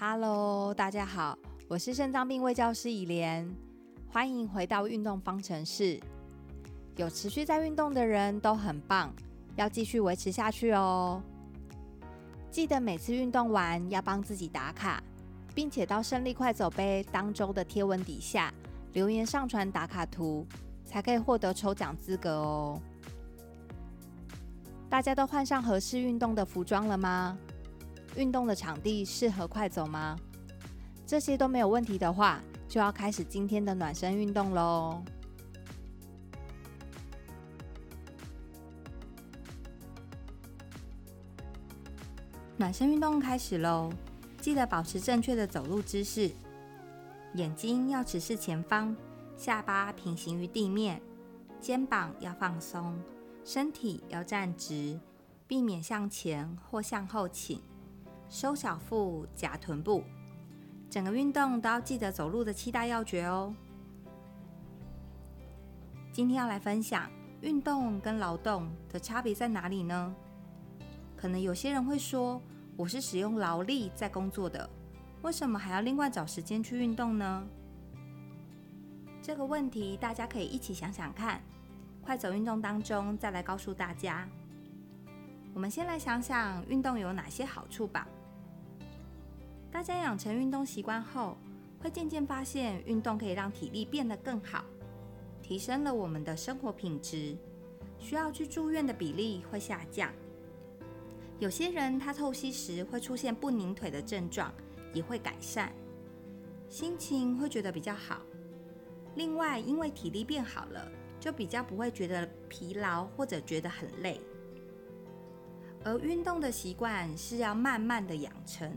Hello，大家好，我是肾脏病卫教师以莲，欢迎回到运动方程式。有持续在运动的人都很棒，要继续维持下去哦。记得每次运动完要帮自己打卡，并且到胜利快走杯当周的贴文底下留言上传打卡图，才可以获得抽奖资格哦。大家都换上合适运动的服装了吗？运动的场地适合快走吗？这些都没有问题的话，就要开始今天的暖身运动喽。暖身运动开始喽！记得保持正确的走路姿势，眼睛要直视前方，下巴平行于地面，肩膀要放松。身体要站直，避免向前或向后倾，收小腹，夹臀部。整个运动都要记得走路的七大要诀哦。今天要来分享运动跟劳动的差别在哪里呢？可能有些人会说，我是使用劳力在工作的，为什么还要另外找时间去运动呢？这个问题大家可以一起想想看。快走运动当中，再来告诉大家。我们先来想想运动有哪些好处吧。大家养成运动习惯后，会渐渐发现运动可以让体力变得更好，提升了我们的生活品质，需要去住院的比例会下降。有些人他透析时会出现不拧腿的症状，也会改善，心情会觉得比较好。另外，因为体力变好了。就比较不会觉得疲劳或者觉得很累，而运动的习惯是要慢慢的养成，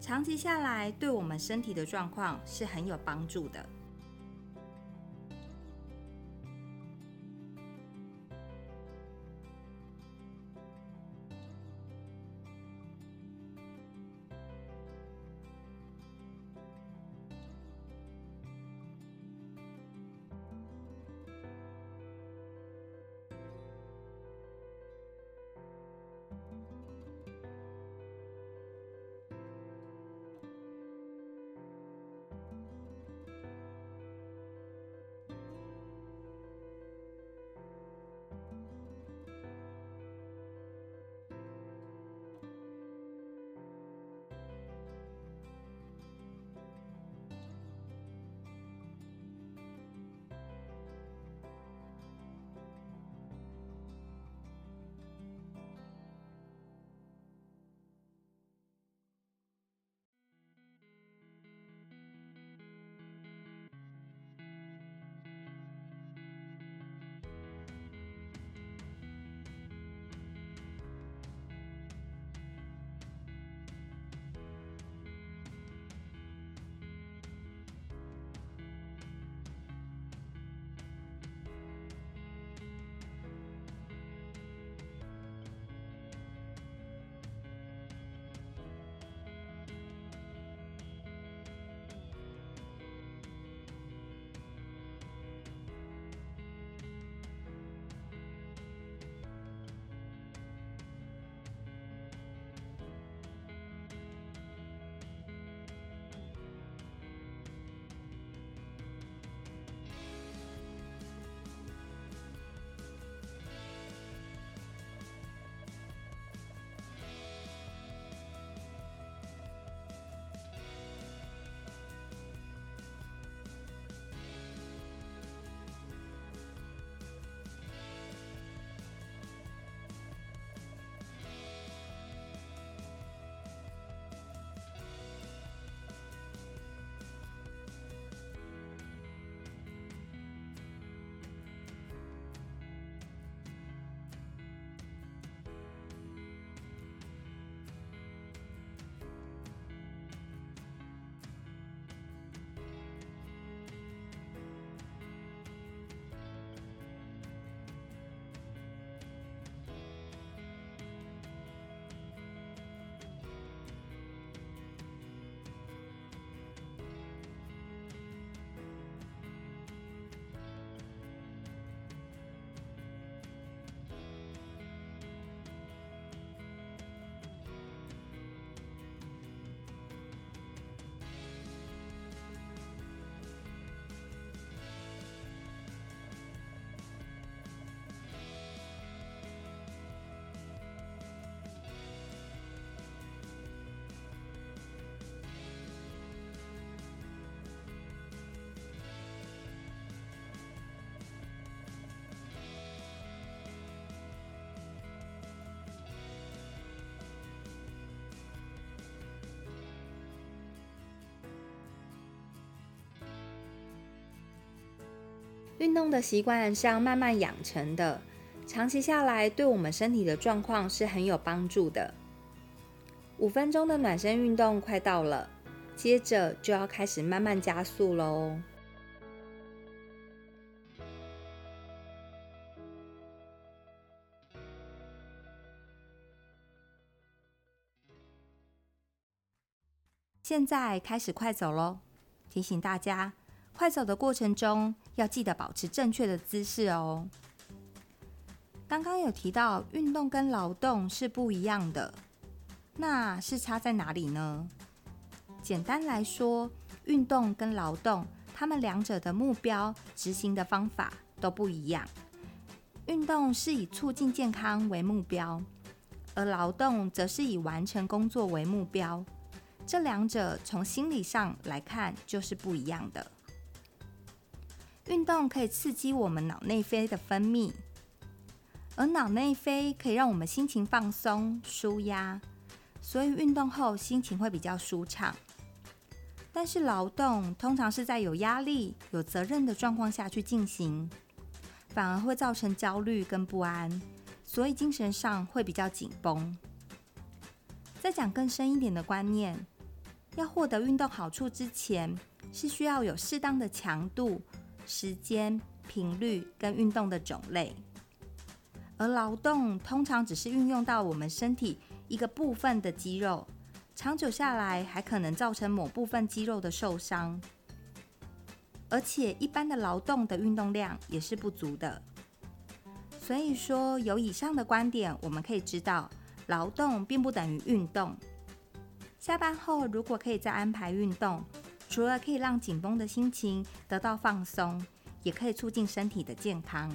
长期下来对我们身体的状况是很有帮助的。运动的习惯是要慢慢养成的，长期下来对我们身体的状况是很有帮助的。五分钟的暖身运动快到了，接着就要开始慢慢加速喽。现在开始快走喽！提醒大家，快走的过程中要记得保持正确的姿势哦。刚刚有提到，运动跟劳动是不一样的，那是差在哪里呢？简单来说，运动跟劳动，他们两者的目标、执行的方法都不一样。运动是以促进健康为目标，而劳动则是以完成工作为目标。这两者从心理上来看就是不一样的。运动可以刺激我们脑内啡的分泌，而脑内啡可以让我们心情放松、舒压，所以运动后心情会比较舒畅。但是劳动通常是在有压力、有责任的状况下去进行，反而会造成焦虑跟不安，所以精神上会比较紧绷。再讲更深一点的观念。要获得运动好处之前，是需要有适当的强度、时间、频率跟运动的种类。而劳动通常只是运用到我们身体一个部分的肌肉，长久下来还可能造成某部分肌肉的受伤。而且一般的劳动的运动量也是不足的。所以说，有以上的观点，我们可以知道，劳动并不等于运动。下班后，如果可以再安排运动，除了可以让紧绷的心情得到放松，也可以促进身体的健康。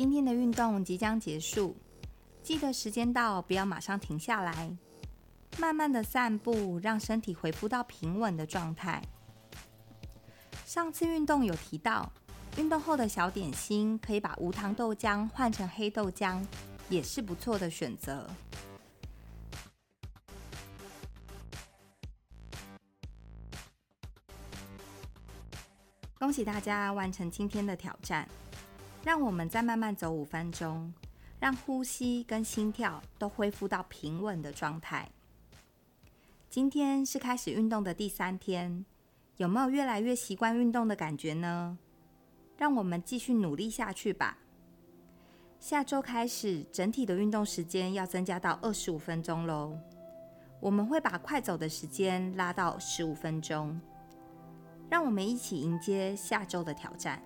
今天的运动即将结束，记得时间到不要马上停下来，慢慢的散步，让身体恢复到平稳的状态。上次运动有提到，运动后的小点心可以把无糖豆浆换成黑豆浆，也是不错的选择。恭喜大家完成今天的挑战！让我们再慢慢走五分钟，让呼吸跟心跳都恢复到平稳的状态。今天是开始运动的第三天，有没有越来越习惯运动的感觉呢？让我们继续努力下去吧。下周开始，整体的运动时间要增加到二十五分钟喽。我们会把快走的时间拉到十五分钟。让我们一起迎接下周的挑战。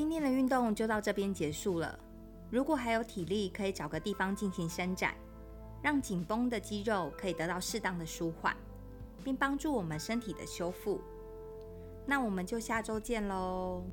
今天的运动就到这边结束了。如果还有体力，可以找个地方进行伸展，让紧绷的肌肉可以得到适当的舒缓，并帮助我们身体的修复。那我们就下周见喽。